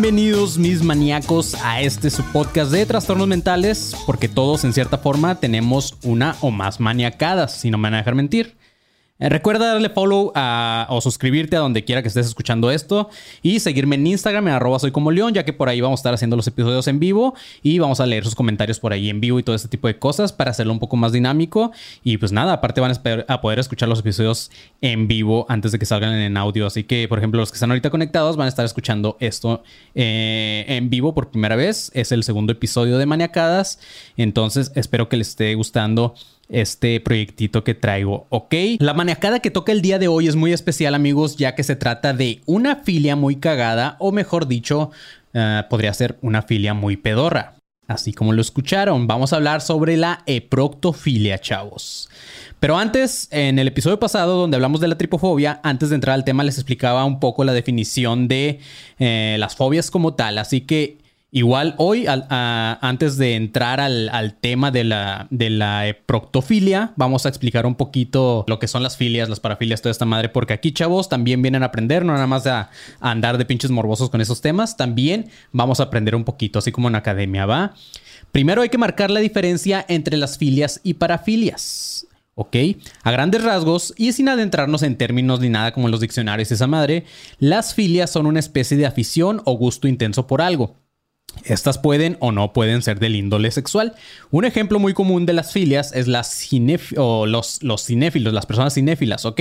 Bienvenidos mis maníacos a este su podcast de trastornos mentales, porque todos en cierta forma tenemos una o más maniacadas, si no me van a dejar mentir. Eh, recuerda darle follow o suscribirte a donde quiera que estés escuchando esto y seguirme en Instagram en arroba soy como león, ya que por ahí vamos a estar haciendo los episodios en vivo y vamos a leer sus comentarios por ahí en vivo y todo este tipo de cosas para hacerlo un poco más dinámico. Y pues nada, aparte van a poder escuchar los episodios en vivo antes de que salgan en audio. Así que, por ejemplo, los que están ahorita conectados van a estar escuchando esto eh, en vivo por primera vez. Es el segundo episodio de Maniacadas. Entonces, espero que les esté gustando este proyectito que traigo, ¿ok? La maniacada que toca el día de hoy es muy especial, amigos, ya que se trata de una filia muy cagada, o mejor dicho, eh, podría ser una filia muy pedorra. Así como lo escucharon, vamos a hablar sobre la eproctofilia, chavos. Pero antes, en el episodio pasado donde hablamos de la tripofobia, antes de entrar al tema les explicaba un poco la definición de eh, las fobias como tal. Así que igual hoy, antes de entrar al, tema de la, proctofilia, vamos a explicar un poquito lo que son las filias, las parafilias, toda esta madre, porque aquí, chavos, también vienen a aprender, no nada más a, a andar de pinches morbosos con esos temas, también vamos a aprender un poquito, así como en academia, ¿va? Primero hay que marcar la diferencia entre las filias y parafilias. ¿Ok? A grandes rasgos, y sin adentrarnos en términos ni nada como en los diccionarios esa madre, las filias son una especie de afición o gusto intenso por algo. Estas pueden o no pueden ser del índole sexual. Un ejemplo muy común de las filias es las los, los cinéfilos, las personas cinéfilas, ¿ok?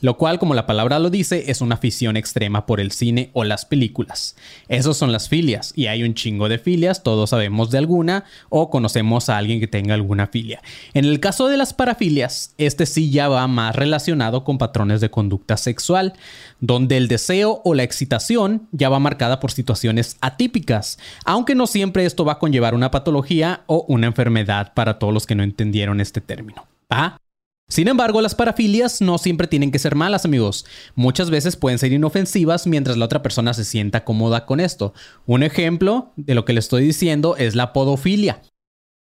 Lo cual, como la palabra lo dice, es una afición extrema por el cine o las películas. Esos son las filias y hay un chingo de filias, todos sabemos de alguna o conocemos a alguien que tenga alguna filia. En el caso de las parafilias, este sí ya va más relacionado con patrones de conducta sexual, donde el deseo o la excitación ya va marcada por situaciones atípicas, aunque no siempre esto va a conllevar una patología o una enfermedad para todos los que no entendieron este término. ¿Va? Sin embargo, las parafilias no siempre tienen que ser malas, amigos. Muchas veces pueden ser inofensivas mientras la otra persona se sienta cómoda con esto. Un ejemplo de lo que le estoy diciendo es la podofilia.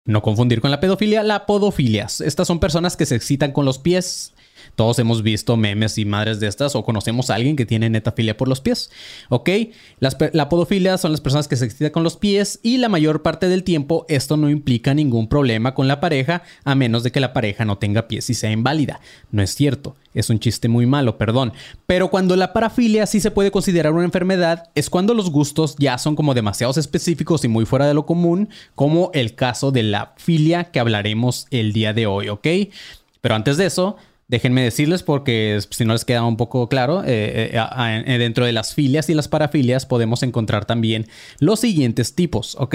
No confundir con la pedofilia, la podofilia. Estas son personas que se excitan con los pies. Todos hemos visto memes y madres de estas o conocemos a alguien que tiene netafilia por los pies. ¿Ok? Las la podofilia son las personas que se excitan con los pies y la mayor parte del tiempo esto no implica ningún problema con la pareja a menos de que la pareja no tenga pies y sea inválida. No es cierto. Es un chiste muy malo, perdón. Pero cuando la parafilia sí se puede considerar una enfermedad, es cuando los gustos ya son como demasiados específicos y muy fuera de lo común, como el caso de la filia que hablaremos el día de hoy, ¿ok? Pero antes de eso, déjenme decirles, porque si no les queda un poco claro, eh, eh, dentro de las filias y las parafilias podemos encontrar también los siguientes tipos, ¿ok?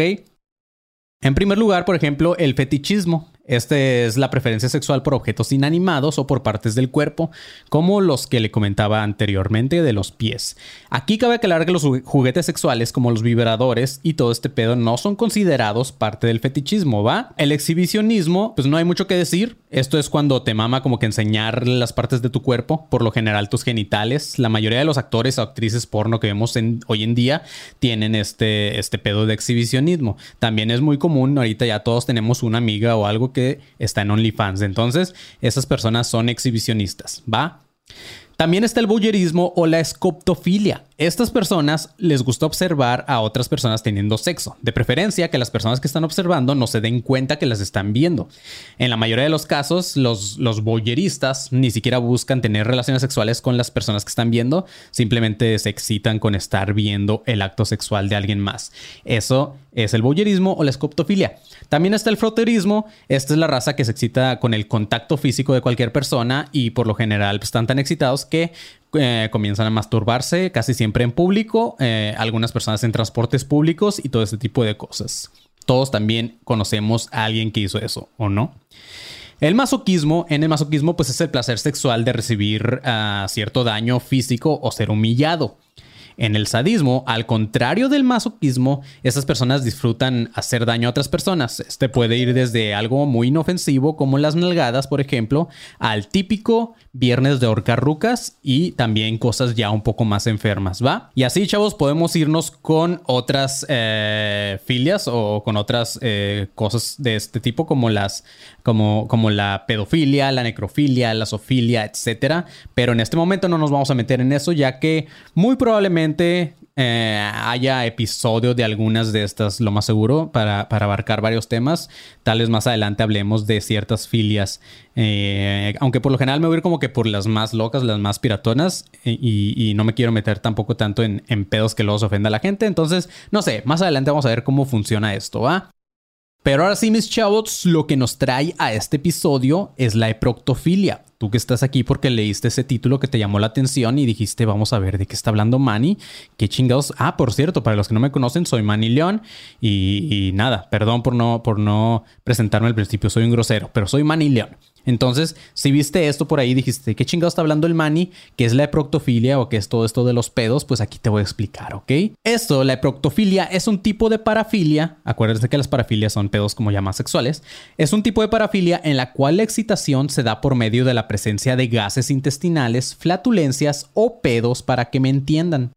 En primer lugar, por ejemplo, el fetichismo. Este es la preferencia sexual por objetos inanimados o por partes del cuerpo, como los que le comentaba anteriormente de los pies. Aquí cabe aclarar que los ju- juguetes sexuales como los vibradores y todo este pedo no son considerados parte del fetichismo, ¿va? El exhibicionismo, pues no hay mucho que decir. Esto es cuando te mama como que enseñar las partes de tu cuerpo, por lo general tus genitales. La mayoría de los actores o actrices porno que vemos hoy en día tienen este, este pedo de exhibicionismo. También es muy común, ahorita ya todos tenemos una amiga o algo que está en OnlyFans. Entonces, esas personas son exhibicionistas, ¿va? También está el voyerismo o la escoptofilia. Estas personas les gusta observar a otras personas teniendo sexo. De preferencia que las personas que están observando no se den cuenta que las están viendo. En la mayoría de los casos, los, los ni siquiera buscan tener relaciones sexuales con las personas que están viendo. Simplemente se excitan con estar viendo el acto sexual de alguien más. Eso es el voyerismo o la escoptofilia. También está el froterismo. Esta es la raza que se excita con el contacto físico de cualquier persona y por lo general pues, están tan excitados que eh, comienzan a masturbarse casi siempre en público, eh, algunas personas en transportes públicos y todo ese tipo de cosas. Todos también conocemos a alguien que hizo eso, ¿o no? El masoquismo, en el masoquismo, pues es el placer sexual de recibir ah, cierto daño físico o ser humillado. En el sadismo, al contrario del masoquismo, esas personas disfrutan hacer daño a otras personas. Este puede ir desde algo muy inofensivo como las nalgadas, por ejemplo, al típico viernes de horcarrucas y también cosas ya un poco más enfermas, ¿va? Y así, chavos, podemos irnos con otras eh, filias o con otras eh, cosas de este tipo como las como, como la pedofilia, la necrofilia, la zoofilia, etcétera. Pero en este momento no nos vamos a meter en eso, ya que muy probablemente eh, haya episodio de algunas de estas, lo más seguro, para, abarcar varios temas. Tal vez más adelante hablemos de ciertas filias. Eh, aunque por lo general me voy a ir como que por las más locas, las más piratonas. Eh, y, no me quiero meter tampoco tanto en, en pedos que luego se ofenda a la gente. Entonces, no sé, más adelante vamos a ver cómo funciona esto, ¿va? Pero ahora sí, mis chavos, lo que nos trae a este episodio es la eproctofilia. Tú que estás aquí porque leíste ese título que te llamó la atención y dijiste, vamos a ver de qué está hablando Manny. Qué chingados. Ah, por cierto, para los que no me conocen, soy Manny León. Y, nada, perdón por no, por no presentarme al principio, soy un grosero, pero soy Manny León. Entonces, si viste esto por ahí, dijiste, ¿qué chingados está hablando el Manny? ¿Qué es la eproctofilia o qué es todo esto de los pedos? Pues aquí te voy a explicar, ¿ok? Esto, la eproctofilia, es un tipo de parafilia. Acuérdense que las parafilias son pedos como llamas sexuales. Es un tipo de parafilia en la cual la excitación se da por medio de la presencia de gases intestinales, flatulencias o pedos para que me entiendan.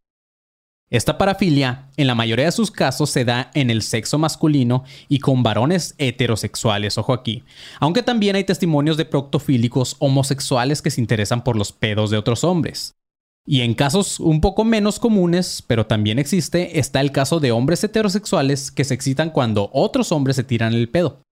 Esta parafilia, en la mayoría de sus casos, se da en el sexo masculino y con varones heterosexuales, ojo aquí. Aunque también hay testimonios de proctofílicos homosexuales que se interesan por los pedos de otros hombres. Y en casos un poco menos comunes, pero también existe, está el caso de hombres heterosexuales que se excitan cuando otros hombres se tiran el pedo.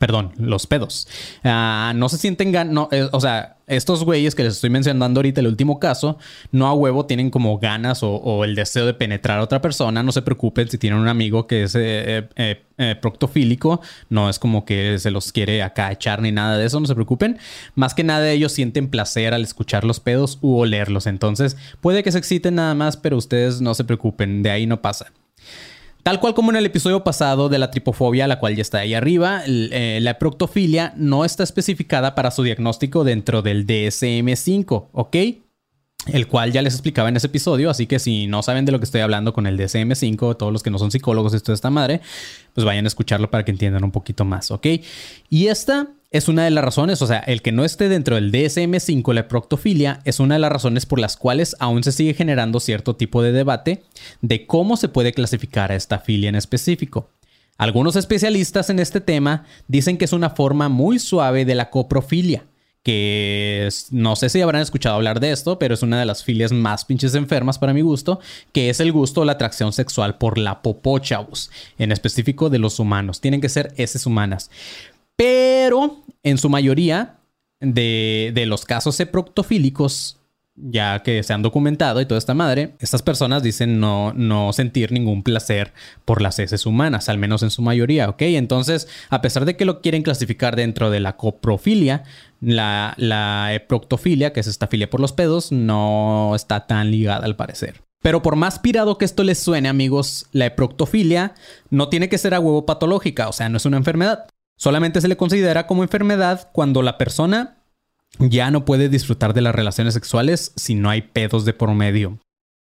Perdón, los pedos. Ah, no se sienten gan no, eh, o sea, estos güeyes que les estoy mencionando ahorita, el último caso, no a huevo tienen como ganas o, el deseo de penetrar a otra persona. No se preocupen si tienen un amigo que es eh, eh, proctofílico. No es como que se los quiere acá echar ni nada de eso. No se preocupen. Más que nada ellos sienten placer al escuchar los pedos u olerlos. Entonces puede que se exciten nada más, pero ustedes no se preocupen. De ahí no pasa. Tal cual como en el episodio pasado de la tripofobia, la cual ya está ahí arriba, eh, la proctofilia no está especificada para su diagnóstico dentro del DSM-5, ¿ok? El cual ya les explicaba en ese episodio, así que si no saben de lo que estoy hablando con el DSM-5, todos los que no son psicólogos, esto de esta madre, pues vayan a escucharlo para que entiendan un poquito más, ¿ok? Y esta es una de las razones, o sea, el que no esté dentro del DSM5, la proctofilia, es una de las razones por las cuales aún se sigue generando cierto tipo de debate de cómo se puede clasificar a esta filia en específico. Algunos especialistas en este tema dicen que es una forma muy suave de la coprofilia, que no sé si habrán escuchado hablar de esto, pero es una de las filias más pinches enfermas para mi gusto, que es el gusto o la atracción sexual por la popó, chavos, en específico de los humanos. Tienen que ser heces humanas. Pero en su mayoría de, los casos proctofílicos, ya que se han documentado y toda esta madre, estas personas dicen no, no sentir ningún placer por las heces humanas, al menos en su mayoría, ¿ok? Entonces, a pesar de que lo quieren clasificar dentro de la coprofilia, la, la proctofilia, que es esta filia por los pedos, no está tan ligada al parecer. Pero por más pirado que esto les suene, amigos, la eproctofilia no tiene que ser a huevo patológica, o sea, no es una enfermedad. Solamente se le considera como enfermedad cuando la persona ya no puede disfrutar de las relaciones sexuales si no hay pedos de por medio.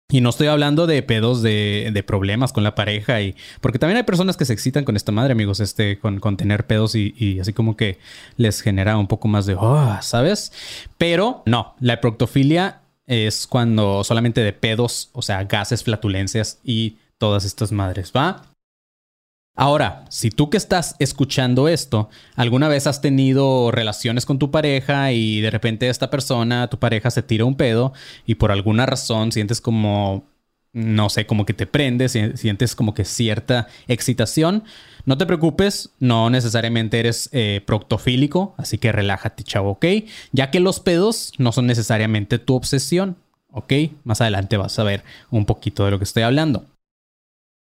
Y no estoy hablando de pedos de, problemas con la pareja y... Porque también hay personas que se excitan con esta madre, amigos, este, con, tener pedos y, así como que les genera un poco más de... Oh, ¿Sabes? Pero no, la proctofilia es cuando solamente de pedos, o sea, gases, flatulencias y todas estas madres, ¿va? Ahora, si tú que estás escuchando esto, alguna vez has tenido relaciones con tu pareja y de repente esta persona, tu pareja, se tira un pedo y por alguna razón sientes como, no sé, como que te prendes, sientes como que cierta excitación, no te preocupes, no necesariamente eres eh, proctofílico, así que relájate, chavo, ¿ok? Ya que los pedos no son necesariamente tu obsesión, ¿ok? Más adelante vas a ver un poquito de lo que estoy hablando.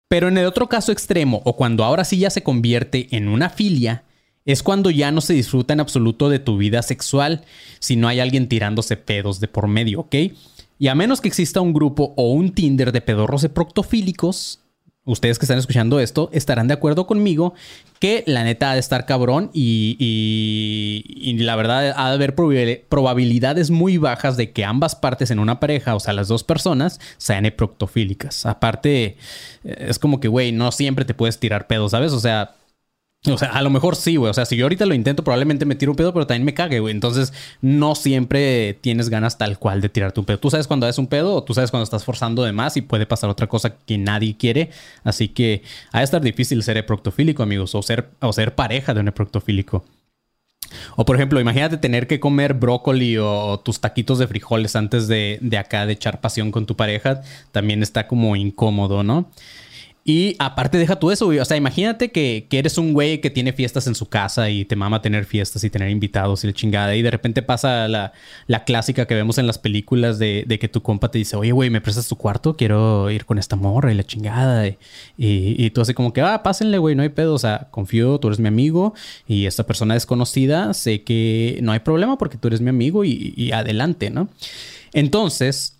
Pero en el otro caso extremo, o cuando ahora sí ya se convierte en una filia, es cuando ya no se disfruta en absoluto de tu vida sexual si no hay alguien tirándose pedos de por medio, ¿ok? Y a menos que exista un grupo o un Tinder de pedorros de proctofílicos, ustedes que están escuchando esto estarán de acuerdo conmigo que la neta ha de estar cabrón y, y, la verdad ha de haber probabilidades muy bajas de que ambas partes en una pareja, o sea, las dos personas, sean proctofílicas. Aparte, es como que, güey, no siempre te puedes tirar pedos, ¿sabes? O sea, o sea, a lo mejor sí, güey. O sea, si yo ahorita lo intento, probablemente me tiro un pedo, pero también me cague, güey. Entonces, no siempre tienes ganas tal cual de tirarte un pedo. Tú sabes cuando es un pedo o tú sabes cuando estás forzando de más y puede pasar otra cosa que nadie quiere. Así que ha de estar difícil ser proctofílico, amigos, o ser, o ser pareja de un proctofílico. O por ejemplo, imagínate tener que comer brócoli o, tus taquitos de frijoles antes de, de acá de echar pasión con tu pareja. También está como incómodo, ¿no? Y aparte, deja tú eso, güey. O sea, imagínate que, eres un güey que tiene fiestas en su casa y te mama tener fiestas y tener invitados y la chingada. Y de repente pasa la, clásica que vemos en las películas de, que tu compa te dice, oye, güey, ¿me prestas tu cuarto? Quiero ir con esta morra y la chingada. Y, y, tú así como que, ah, pásenle, güey, no hay pedo. O sea, confío, tú eres mi amigo y esta persona desconocida, sé que no hay problema porque tú eres mi amigo y, y adelante, ¿no? Entonces,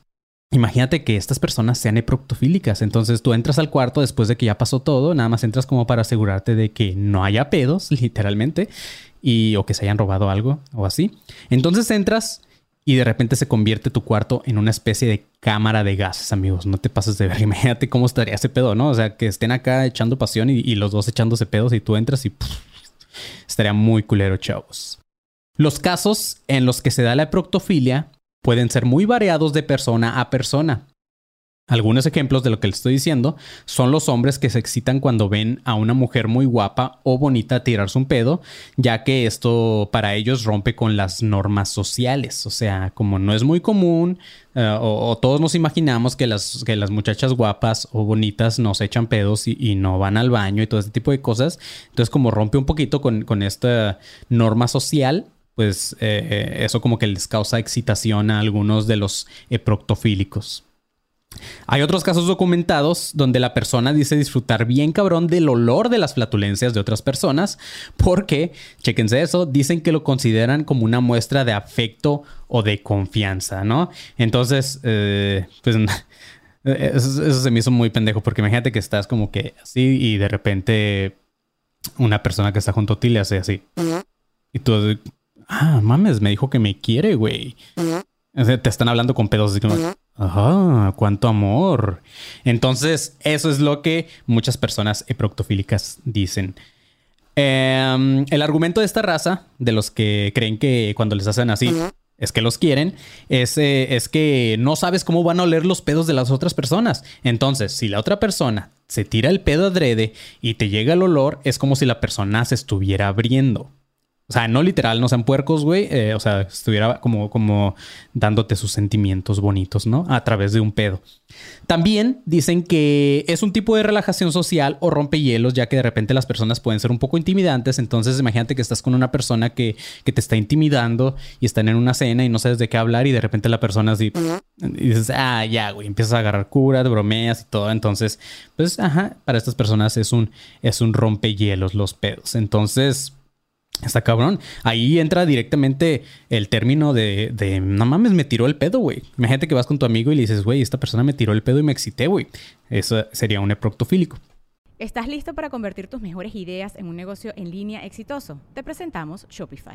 Imagínate que estas personas sean eproctofílicas. Entonces tú entras al cuarto después de que ya pasó todo, nada más entras como para asegurarte de que no haya pedos, literalmente, y o que se hayan robado algo o así. Entonces entras y de repente se convierte tu cuarto en una especie de cámara de gases, amigos. No te pases de ver. Imagínate cómo estaría ese pedo, ¿no? O sea, que estén acá echando pasión y, los dos echándose pedos y tú entras y estaría muy culero, chavos. Los casos en los que se da la proctofilia pueden ser muy variados de persona a persona. Algunos ejemplos de lo que les estoy diciendo son los hombres que se excitan cuando ven a una mujer muy guapa o bonita tirarse un pedo, ya que esto para ellos rompe con las normas sociales. O sea, como no es muy común, eh, o, todos nos imaginamos que las, que las muchachas guapas o bonitas nos echan pedos y, no van al baño y todo este tipo de cosas. Entonces, como rompe un poquito con esta norma social, pues eh, eh, eso como que les causa excitación a algunos de los proctofílicos. Hay otros casos documentados donde la persona dice disfrutar bien cabrón del olor de las flatulencias de otras personas porque, chequense eso, dicen que lo consideran como una muestra de afecto o de confianza, ¿no? Entonces, eh, pues eso, eso, se me hizo muy pendejo porque imagínate que estás como que así y de repente una persona que está junto a ti le hace así. Y tú, ah, mames, me dijo que me quiere, güey. te están hablando con pedos así ajá, cuánto amor. Entonces, eso es lo que muchas personas eproctofílicas dicen. Em, el argumento de esta raza, de los que creen que cuando les hacen así, es que los quieren, es, eh, es, que no sabes cómo van a oler los pedos de las otras personas. Entonces, si la otra persona se tira el pedo adrede y te llega el olor, es como si la persona se estuviera abriendo. O sea, no literal, no sean puercos, güey. Eh, o sea, estuviera como, como dándote sus sentimientos bonitos, ¿no? A través de un pedo. También dicen que es un tipo de relajación social o rompehielos, ya que de repente las personas pueden ser un poco intimidantes. Entonces, imagínate que estás con una persona que, que te está intimidando y están en una cena y no sabes de qué hablar y de repente la persona así... Y dices, ah, ya, güey, empiezas a agarrar cura, bromeas y todo. Entonces, pues, ajá, para estas personas es un, es un rompehielos los pedos. Entonces Está cabrón. Ahí entra directamente el término de, de, no mames, me tiró el pedo, güey. Imagínate que vas con tu amigo y le dices, güey, esta persona me tiró el pedo y me excité, güey. Eso sería un eproctofílico. ¿Estás listo para convertir tus mejores ideas en un negocio en línea exitoso? Te presentamos Shopify.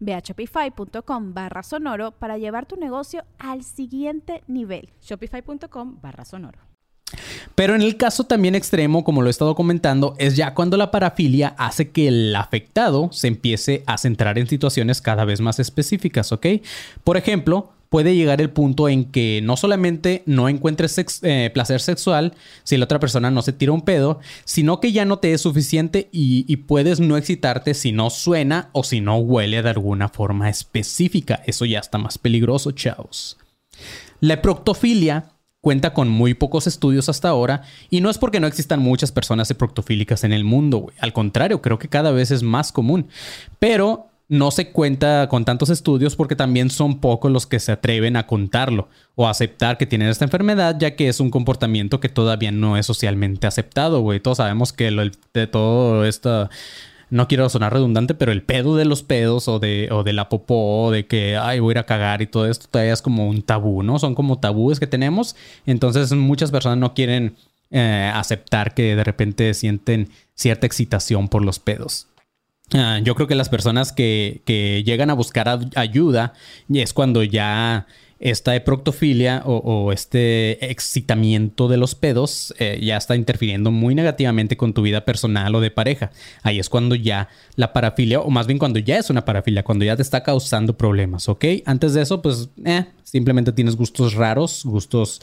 Ve a shopify.com barra sonoro para llevar tu negocio al siguiente nivel. Shopify.com barra sonoro. Pero en el caso también extremo, como lo he estado comentando, es ya cuando la parafilia hace que el afectado se empiece a centrar en situaciones cada vez más específicas, ¿ok? Por ejemplo, puede llegar el punto en que no solamente no encuentres eh, placer sexual si la otra persona no se tira un pedo, sino que ya no te es suficiente y, puedes no excitarte si no suena o si no huele de alguna forma específica. Eso ya está más peligroso, chavos. La proctofilia cuenta con muy pocos estudios hasta ahora y no es porque no existan muchas personas eproctofílicas en el mundo, Al contrario, creo que cada vez es más común. Pero no se cuenta con tantos estudios porque también son pocos los que se atreven a contarlo o aceptar que tienen esta enfermedad, ya que es un comportamiento que todavía no es socialmente aceptado, güey. Todos sabemos que lo, de todo esto no quiero sonar redundante, pero el pedo de los pedos o de, o de la popó, de que, ay, voy a ir a cagar y todo esto todavía es como un tabú, ¿no? Son como tabúes que tenemos. Entonces muchas personas no quieren eh, aceptar que de repente sienten cierta excitación por los pedos. Ah, yo creo que las personas que, que llegan a buscar ayuda es cuando ya esta eproctofilia o, este excitamiento de los pedos eh, ya está interfiriendo muy negativamente con tu vida personal o de pareja. Ahí es cuando ya la parafilia, o más bien cuando ya es una parafilia, cuando ya te está causando problemas, ¿ok? Antes de eso, pues, eh, simplemente tienes gustos raros, gustos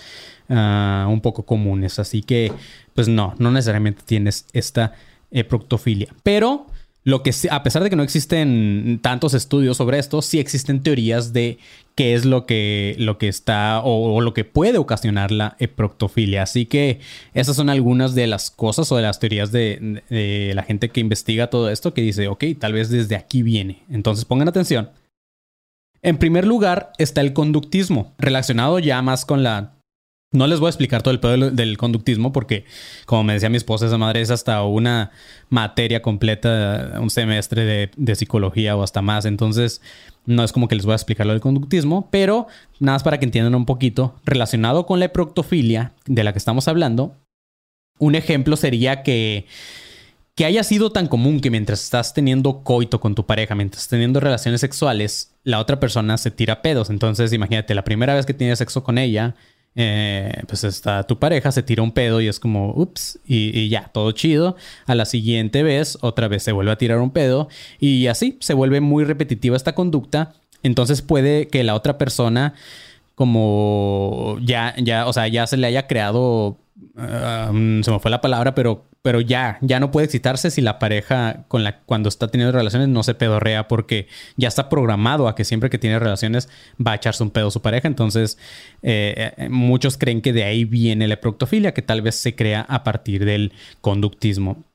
ah, un poco comunes. Así que, pues no, no necesariamente tienes esta eproctofilia. Pero lo que a pesar de que no existen tantos estudios sobre esto, sí existen teorías de qué es lo que, lo que está o, lo que puede ocasionar la eproctofilia. Así que esas son algunas de las cosas o de las teorías de, de la gente que investiga todo esto que dice, ok, tal vez desde aquí viene. Entonces pongan atención. En primer lugar está el conductismo, relacionado ya más con la no les voy a explicar todo el pedo del, conductismo porque, como me decía mi esposa, esa madre es hasta una materia completa, un semestre de, psicología o hasta más. Entonces, no es como que les voy a explicar lo del conductismo, pero nada más para que entiendan un poquito. Relacionado con la proctofilia de la que estamos hablando, un ejemplo sería que que haya sido tan común que mientras estás teniendo coito con tu pareja, mientras estás teniendo relaciones sexuales, la otra persona se tira pedos. Entonces, imagínate, la primera vez que tienes sexo con ella, eh, pues está tu pareja, se tira un pedo y es como, ups, y, ya, todo chido. A la siguiente vez, otra vez se vuelve a tirar un pedo y así se vuelve muy repetitiva esta conducta. Entonces puede que la otra persona, como ya, ya, o sea, ya se le haya creado Ah, mm, se me fue la palabra, pero, pero ya, ya no puede excitarse si la pareja con la, cuando está teniendo relaciones no se pedorrea porque ya está programado a que siempre que tiene relaciones va a echarse un pedo a su pareja. Entonces, eh, eh, muchos creen que de ahí viene la proctofilia, que tal vez se crea a partir del conductismo.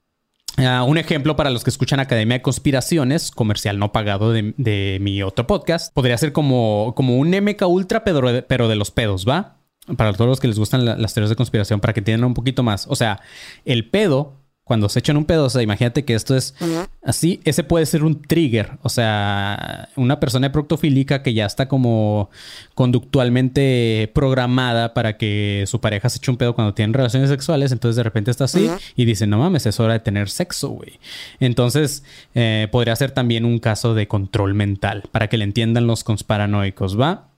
Ah, un ejemplo para los que escuchan Academia de Conspiraciones, comercial no pagado de, mi otro podcast, podría ser como, como un MK Ultra, pero de los pedos, ¿va? Para todos los que les gustan las teorías de conspiración, para que entiendan un poquito más. O sea, el pedo, cuando se echan un pedo, o sea, imagínate que esto es así, ese puede ser un trigger. O sea, una persona proctofílica que ya está como conductualmente programada para que su pareja se eche un pedo cuando tienen relaciones sexuales, entonces de repente está así y dice, no mames, es hora de tener sexo, güey. Entonces, eh, podría ser también un caso de control mental, para que le entiendan los consparanoicos, ¿va?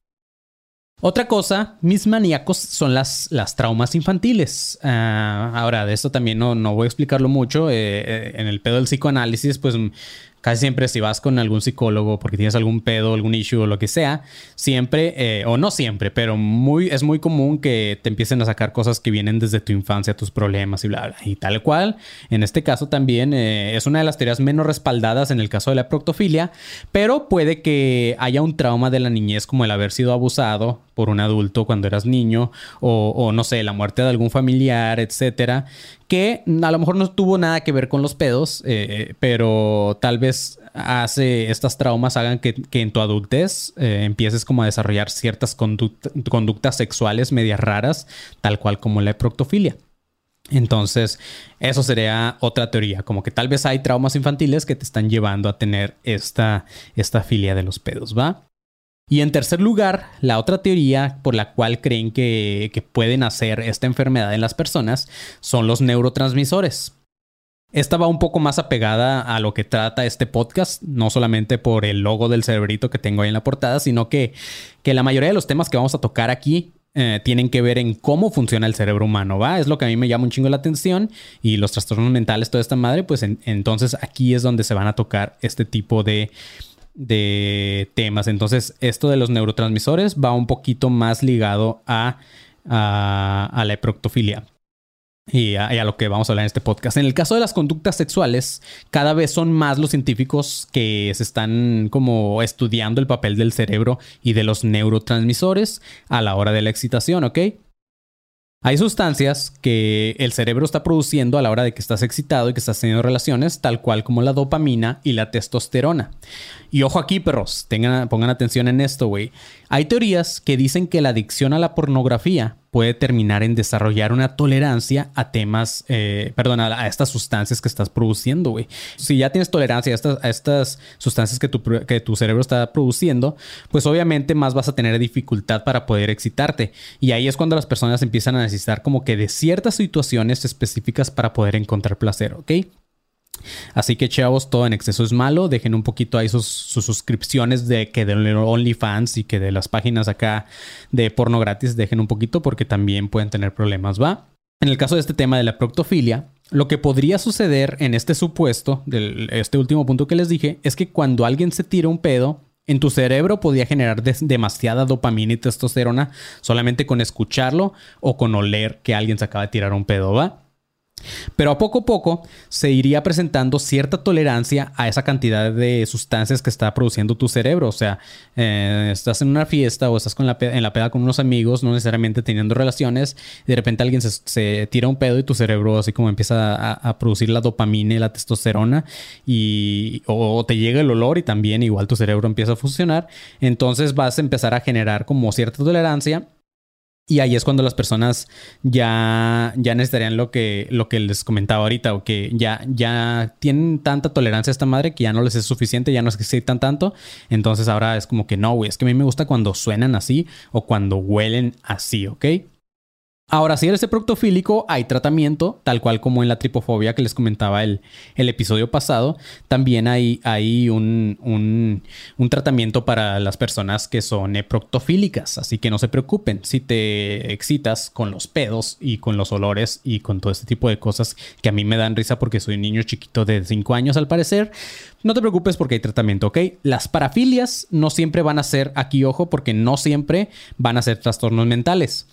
Otra cosa, mis maníacos son las, las traumas infantiles. Ah, ahora, de esto también no, no, voy a explicarlo mucho. Eh, eh, en el pedo del psicoanálisis, pues casi siempre si vas con algún psicólogo porque tienes algún pedo, algún issue o lo que sea, siempre, eh, o no siempre, pero muy, es muy común que te empiecen a sacar cosas que vienen desde tu infancia, tus problemas y bla, bla. Y tal cual, en este caso también eh, es una de las teorías menos respaldadas en el caso de la proctofilia, pero puede que haya un trauma de la niñez como el haber sido abusado por un adulto cuando eras niño o, o no sé, la muerte de algún familiar, etcétera, que a lo mejor no tuvo nada que ver con los pedos, eh, pero tal vez hace estas traumas hagan que, en tu adultez eh, empieces como a desarrollar ciertas conductas sexuales medias raras, tal cual como la proctofilia. Entonces, eso sería otra teoría, como que tal vez hay traumas infantiles que te están llevando a tener esta, esta filia de los pedos, ¿va? Y en tercer lugar, la otra teoría por la cual creen que, pueden hacer esta enfermedad en las personas son los neurotransmisores. Esta va un poco más apegada a lo que trata este podcast, no solamente por el logo del cerebrito que tengo ahí en la portada, sino que, la mayoría de los temas que vamos a tocar aquí eh, tienen que ver en cómo funciona el cerebro humano, ¿va? Es lo que a mí me llama un chingo la atención y los trastornos mentales, toda esta madre, pues entonces aquí es donde se van a tocar este tipo de, de temas. Entonces, esto de los neurotransmisores va un poquito más ligado a, a, la eproctofilia. Y a, lo que vamos a hablar en este podcast. En el caso de las conductas sexuales, cada vez son más los científicos que se están como estudiando el papel del cerebro y de los neurotransmisores a la hora de la excitación, ¿ok? Hay sustancias que el cerebro está produciendo a la hora de que estás excitado y que estás teniendo relaciones, tal cual como la dopamina y la testosterona. Y ojo aquí, perros, tengan, pongan atención en esto, güey. Hay teorías que dicen que la adicción a la pornografía puede terminar en desarrollar una tolerancia a temas, eh, perdón, a, estas sustancias que estás produciendo, güey. Si ya tienes tolerancia a estas, a estas sustancias que tu, que tu cerebro está produciendo, pues obviamente más vas a tener dificultad para poder excitarte. Y ahí es cuando las personas empiezan a necesitar como que de ciertas situaciones específicas para poder encontrar placer, ¿ok? Así que chavos, todo en exceso es malo. Dejen un poquito ahí sus, suscripciones de que de OnlyFans y que de las páginas acá de porno gratis dejen un poquito porque también pueden tener problemas, ¿va? En el caso de este tema de la proctofilia, lo que podría suceder en este supuesto, de este último punto que les dije, es que cuando alguien se tira un pedo, en tu cerebro podría generar demasiada dopamina y testosterona solamente con escucharlo o con oler que alguien se acaba de tirar un pedo, ¿va? Pero a poco a poco se iría presentando cierta tolerancia a esa cantidad de sustancias que está produciendo tu cerebro. O sea, eh, estás en una fiesta o estás con la en la peda con unos amigos, no necesariamente teniendo relaciones, y de repente alguien se, tira un pedo y tu cerebro así como empieza a, producir la dopamina y la testosterona y o te llega el olor y también igual tu cerebro empieza a funcionar. Entonces vas a empezar a generar como cierta tolerancia y ahí es cuando las personas ya, ya necesitarían lo que, lo que les comentaba ahorita, o que ya, ya tienen tanta tolerancia a esta madre que ya no les es suficiente, ya no necesitan tanto. Entonces ahora es como que no, güey, es que a mí me gusta cuando suenan así o cuando huelen así, ¿ok? Ahora, si eres proctofílico, hay tratamiento, tal cual como en la tripofobia que les comentaba el, el episodio pasado. También hay, hay un, un, tratamiento para las personas que son proctofílicas, así que no se preocupen. Si te excitas con los pedos y con los olores y con todo este tipo de cosas que a mí me dan risa porque soy un niño chiquito de 5 años al parecer, no te preocupes porque hay tratamiento, ¿ok? Las parafilias no siempre van a ser, aquí ojo, porque no siempre van a ser trastornos mentales.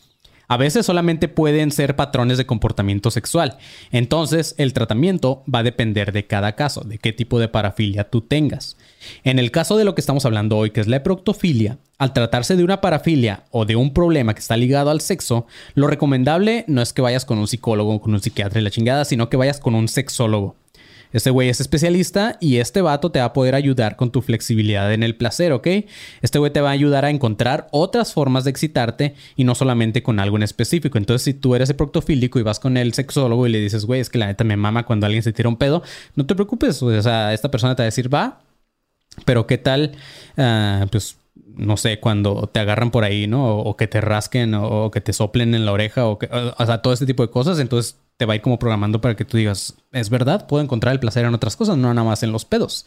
A veces solamente pueden ser patrones de comportamiento sexual. Entonces, el tratamiento va a depender de cada caso, de qué tipo de parafilia tú tengas. En el caso de lo que estamos hablando hoy, que es la eproctofilia, al tratarse de una parafilia o de un problema que está ligado al sexo, lo recomendable no es que vayas con un psicólogo o con un psiquiatra y la chingada, sino que vayas con un sexólogo. Este güey es especialista y este vato te va a poder ayudar con tu flexibilidad en el placer, ¿ok? Este güey te va a ayudar a encontrar otras formas de excitarte y no solamente con algo en específico. Entonces, si tú eres proctofílico y vas con el sexólogo y le dices, güey, es que la neta me mama cuando alguien se tira un pedo, no te preocupes. O sea, esta persona te va a decir, va, pero ¿qué tal? Ah, pues no sé, cuando te agarran por ahí, ¿no? O, que te rasquen o, que te soplen en la oreja o, que, o sea, todo este tipo de cosas. Entonces te va a ir como programando para que tú digas, es verdad, puedo encontrar el placer en otras cosas, no nada más en los pedos.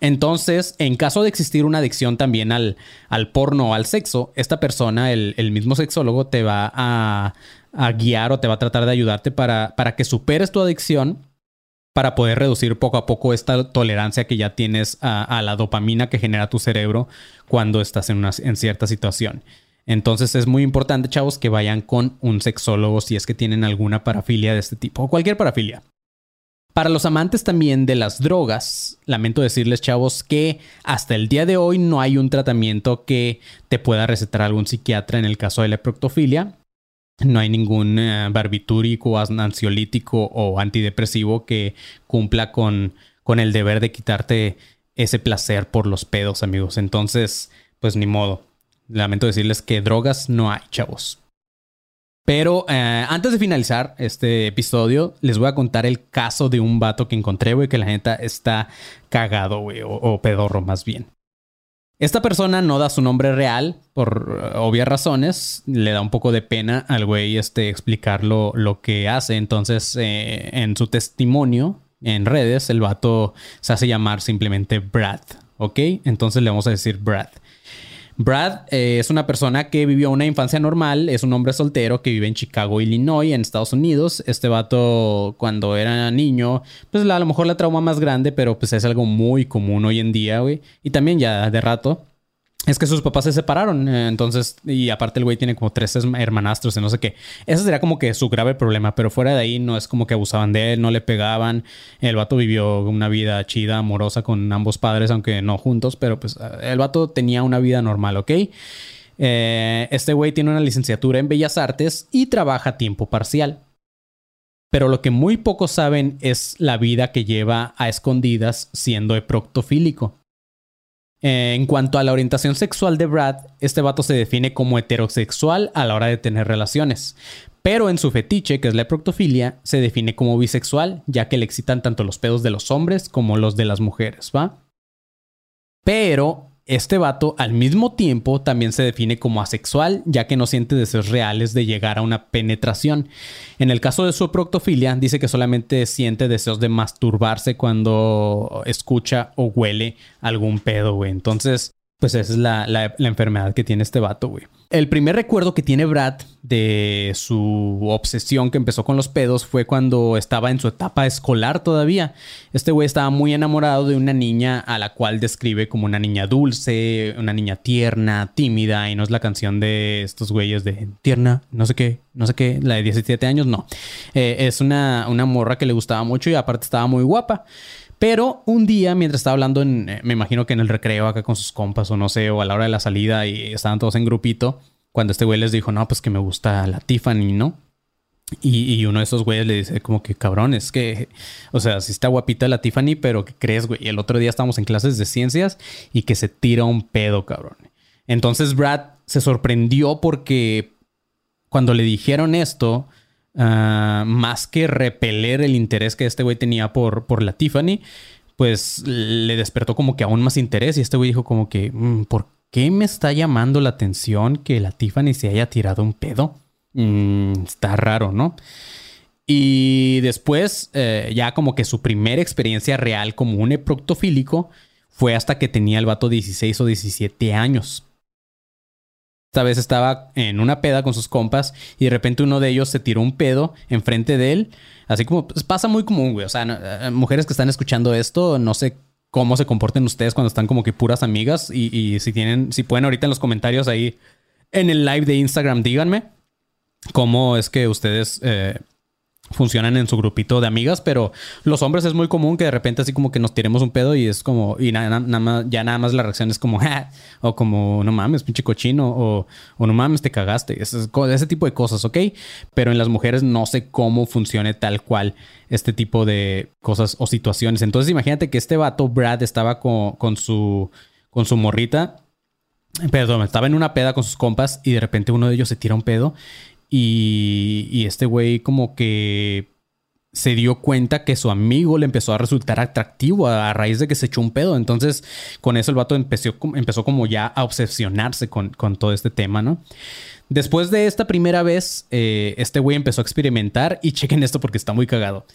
Entonces, en caso de existir una adicción también al, al porno o al sexo, esta persona, el, mismo sexólogo, te va a, guiar o te va a tratar de ayudarte para, para que superes tu adicción para poder reducir poco a poco esta tolerancia que ya tienes a, la dopamina que genera tu cerebro cuando estás en, una, en cierta situación. Entonces es muy importante, chavos, que vayan con un sexólogo si es que tienen alguna parafilia de este tipo o cualquier parafilia. Para los amantes también de las drogas, lamento decirles, chavos, que hasta el día de hoy no hay un tratamiento que te pueda recetar algún psiquiatra en el caso de la proctofilia. No hay ningún eh, barbitúrico, ansiolítico o antidepresivo que cumpla con, con el deber de quitarte ese placer por los pedos, amigos. Entonces, pues ni modo lamento decirles que drogas no hay, chavos. Pero eh, antes de finalizar este episodio, les voy a contar el caso de un vato que encontré, güey, que la neta está cagado, güey, o, pedorro más bien. Esta persona no da su nombre real por eh, obvias razones. Le da un poco de pena al güey este, explicar lo, que hace. Entonces, eh, en su testimonio en redes, el vato se hace llamar simplemente Brad. ¿Ok? Entonces le vamos a decir Brad. Brad eh, es una persona que vivió una infancia normal, es un hombre soltero que vive en Chicago, Illinois, en Estados Unidos. Este vato, cuando era niño, pues a lo mejor la trauma más grande, pero pues es algo muy común hoy en día, güey. Y también ya de rato es que sus papás se separaron. Eh, entonces, y aparte el güey tiene como tres hermanastros y no sé qué. Ese sería como que su grave problema. Pero fuera de ahí no es como que abusaban de él, no le pegaban. El vato vivió una vida chida, amorosa con ambos padres, aunque no juntos. Pero pues el vato tenía una vida normal, ¿ok? Eh, este güey tiene una licenciatura en Bellas Artes y trabaja a tiempo parcial. Pero lo que muy pocos saben es la vida que lleva a escondidas siendo eproctofílico. Eh, en cuanto a la orientación sexual de Brad, este vato se define como heterosexual a la hora de tener relaciones. Pero en su fetiche, que es la proctofilia, se define como bisexual, ya que le excitan tanto los pedos de los hombres como los de las mujeres, ¿va? Pero este vato al mismo tiempo también se define como asexual, ya que no siente deseos reales de llegar a una penetración. En el caso de su proctofilia, dice que solamente siente deseos de masturbarse cuando escucha o huele algún pedo, güey. Entonces, pues esa es la, la, enfermedad que tiene este vato, güey. El primer recuerdo que tiene Brad de su obsesión que empezó con los pedos fue cuando estaba en su etapa escolar todavía. Este güey estaba muy enamorado de una niña a la cual describe como una niña dulce, una niña tierna, tímida, y no es la canción de estos güeyes de tierna, no sé qué, no sé qué, la de 17 años, no. Eh, es una, una morra que le gustaba mucho y aparte estaba muy guapa. Pero un día, mientras estaba hablando, en, eh, me imagino que en el recreo acá con sus compas o no sé, o a la hora de la salida y estaban todos en grupito, cuando este güey les dijo, no, pues que me gusta la Tiffany, ¿no? Y, uno de esos güeyes le dice como que cabrón, es que, o sea, sí está guapita la Tiffany, pero ¿qué crees, güey? El otro día estábamos en clases de ciencias y que se tira un pedo, cabrón. Entonces Brad se sorprendió porque cuando le dijeron esto, Ah, más que repeler el interés que este güey tenía por, por la Tiffany, pues le despertó como que aún más interés y este güey dijo como que, mm, ¿por qué me está llamando la atención que la Tiffany se haya tirado un pedo? Mm, está raro, ¿no? Y después, eh, ya como que su primera experiencia real como un eproctofílico fue hasta que tenía el vato 16 o 17 años. Esta vez estaba en una peda con sus compas y de repente uno de ellos se tiró un pedo enfrente de él. Así como pues, pasa muy común, güey. O sea, eh, mujeres que están escuchando esto, no sé cómo se comporten ustedes cuando están como que puras amigas. Y, si tienen, si pueden ahorita en los comentarios ahí en el live de Instagram, díganme cómo es que ustedes eh, funcionan en su grupito de amigas, pero los hombres es muy común que de repente así como que nos tiremos un pedo y es como, y nada, nada más, ya nada más la reacción es como, o como, no mames, pinche cochino, o, o no mames, te cagaste, ese tipo de cosas, ¿ok? Pero en las mujeres no sé cómo funcione tal cual este tipo de cosas o situaciones. Entonces imagínate que este vato, Brad, estaba con, con su, con su morrita, perdón, estaba en una peda con sus compas y de repente uno de ellos se tira un pedo y, este güey como que se dio cuenta que su amigo le empezó a resultar atractivo a, raíz de que se echó un pedo. Entonces, con eso el vato empezó, empezó como ya a obsesionarse con, todo este tema, ¿no? Después de esta primera vez, eh, este güey empezó a experimentar y chequen esto porque está muy cagado.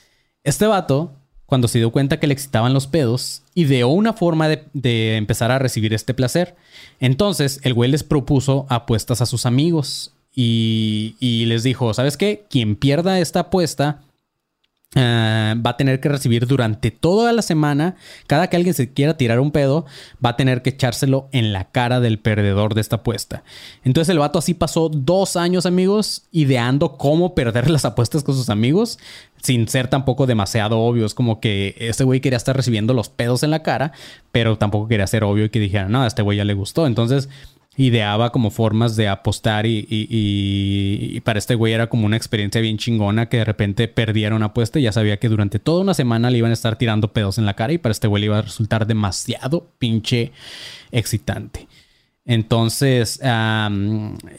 Este vato, cuando se dio cuenta que le excitaban los pedos, ideó una forma de empezar a recibir este placer. Entonces, el güey les propuso apuestas a sus amigos y, les dijo, ¿sabes qué? Quien pierda esta apuesta eh, va a tener que recibir durante toda la semana, cada que alguien se quiera tirar un pedo, va a tener que echárselo en la cara del perdedor de esta apuesta. Entonces el vato así pasó dos años, amigos, ideando cómo perder las apuestas con sus amigos, sin ser tampoco demasiado obvio. Es como que este güey quería estar recibiendo los pedos en la cara, pero tampoco quería ser obvio y que dijera, no, a este güey ya le gustó. Entonces ideaba como formas de apostar y, para este güey era como una experiencia bien chingona que de repente perdiera una apuesta y ya sabía que durante toda una semana le iban a estar tirando pedos en la cara y para este güey le iba a resultar demasiado pinche excitante. Entonces,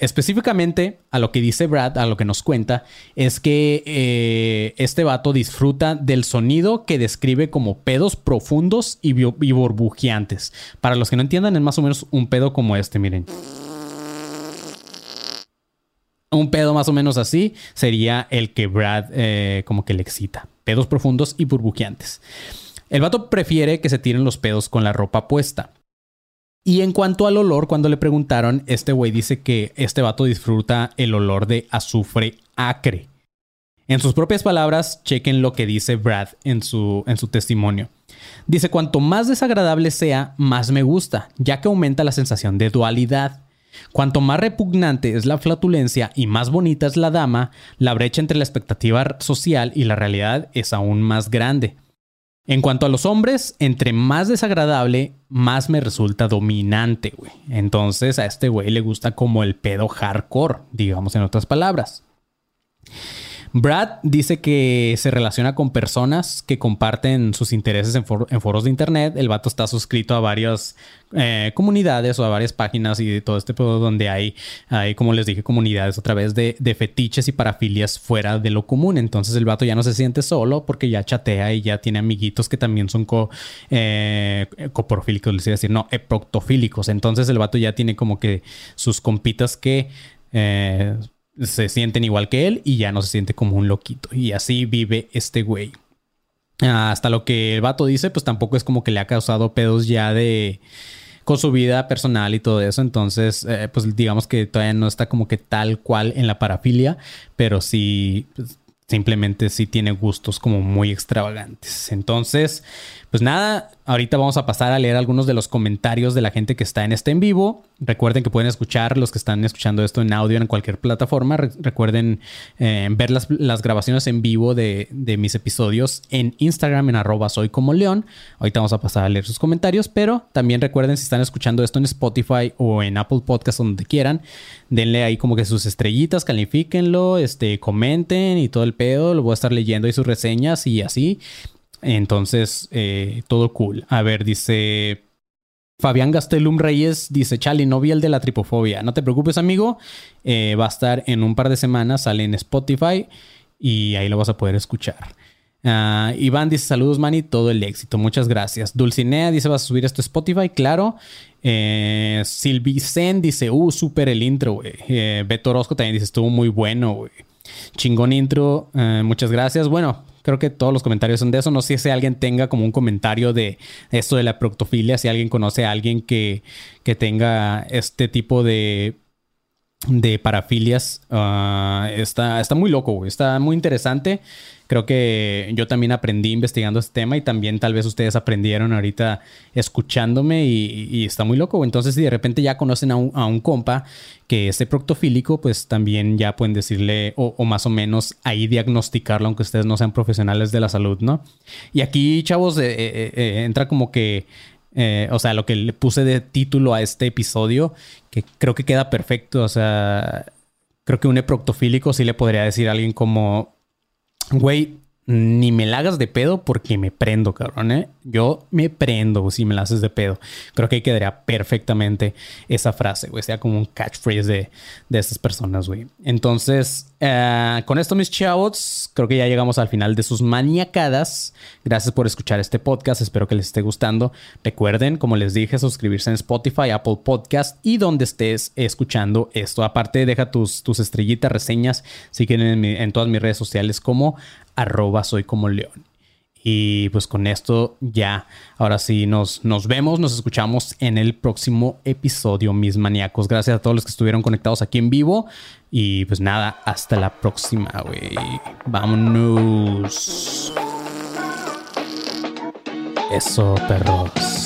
específicamente a lo que dice Brad, a lo que nos cuenta, es que eh, este vato disfruta del sonido que describe como pedos profundos y, burbujeantes. Para los que no entiendan, es más o menos un pedo como este, miren. Un pedo más o menos así sería el que Brad eh, como que le excita. Pedos profundos y burbujeantes. El vato prefiere que se tiren los pedos con la ropa puesta. Y en cuanto al olor, cuando le preguntaron, este güey dice que este vato disfruta el olor de azufre acre. En sus propias palabras, chequen lo que dice Brad en su, en su testimonio. Dice, cuanto más desagradable sea, más me gusta, ya que aumenta la sensación de dualidad. Cuanto más repugnante es la flatulencia y más bonita es la dama, la brecha entre la expectativa social y la realidad es aún más grande. En cuanto a los hombres, entre más desagradable, más me resulta dominante, güey. Entonces a este güey le gusta como el pedo hardcore, digamos en otras palabras. Brad dice que se relaciona con personas que comparten sus intereses en, foros de internet. El vato está suscrito a varias eh, comunidades o a varias páginas y de todo este donde hay, como les dije, comunidades a través de, fetiches y parafilias fuera de lo común. Entonces el vato ya no se siente solo porque ya chatea y ya tiene amiguitos que también son co, eh, coprofílicos, les iba a decir, no, eproctofílicos. Entonces el vato ya tiene como que sus compitas que... Eh, se sienten igual que él y ya no se siente como un loquito. Y así vive este güey. Hasta lo que el vato dice, pues tampoco es como que le ha causado pedos ya de con su vida personal y todo eso. Entonces, eh, pues digamos que todavía no está como que tal cual en la parafilia, pero sí, pues, simplemente sí tiene gustos como muy extravagantes. Entonces, pues nada, ahorita vamos a pasar a leer algunos de los comentarios de la gente que está en este en vivo. Recuerden que pueden escuchar los que están escuchando esto en audio en cualquier plataforma. recuerden eh, ver las, grabaciones en vivo de, mis episodios en Instagram en arroba soy como león. Ahorita vamos a pasar a leer sus comentarios, pero también recuerden si están escuchando esto en Spotify o en Apple Podcast donde quieran, denle ahí como que sus estrellitas, califíquenlo, este, comenten y todo el pedo. Lo voy a estar leyendo y sus reseñas y así. Entonces, eh, todo cool. A ver, dice Fabián Gastelum Reyes, dice Chali, no vi el de la tripofobia. No te preocupes, amigo. Eh, va a estar en un par de semanas, sale en Spotify y ahí lo vas a poder escuchar. Uh, Iván dice saludos, Manny, todo el éxito. Muchas gracias. Dulcinea dice vas a subir esto a Spotify, claro. Eh, Silvicen dice, uh, súper el intro, güey. Eh, Beto Orozco también dice, estuvo muy bueno, güey. Chingón intro, muchas gracias. Bueno, Creo que todos los comentarios son de eso. No sé si alguien tenga como un comentario de esto de la proctofilia, si alguien conoce a alguien que, que tenga este tipo de de parafilias. Ah, está, está muy loco, Está muy interesante. Creo que yo también aprendí investigando este tema y también tal vez ustedes aprendieron ahorita escuchándome y, está muy loco. Entonces, si de repente ya conocen a un, compa que es proctofílico, pues también ya pueden decirle o, más o menos ahí diagnosticarlo, aunque ustedes no sean profesionales de la salud, ¿no? Y aquí, chavos, eh, eh, eh, entra como que eh, o sea, lo que le puse de título a este episodio, que creo que queda perfecto. O sea, creo que un eproctofílico sí le podría decir a alguien como, güey, ni me la hagas de pedo porque me prendo, cabrón, ¿eh? Yo me prendo si me la haces de pedo. Creo que quedaría perfectamente esa frase, güey. Sea como un catchphrase de, de estas personas, güey. Entonces, eh, con esto, mis chavos, creo que ya llegamos al final de sus maniacadas. Gracias por escuchar este podcast. Espero que les esté gustando. Recuerden, como les dije, suscribirse en Spotify, Apple Podcast y donde estés escuchando esto. Aparte, deja tus, tus estrellitas, reseñas, si quieren en, en todas mis redes sociales como arroba soy como león. Y pues con esto ya, ahora sí nos, nos vemos, nos escuchamos en el próximo episodio, mis maníacos. Gracias a todos los que estuvieron conectados aquí en vivo. Y pues nada, hasta la próxima, güey. Vámonos. Eso, perros.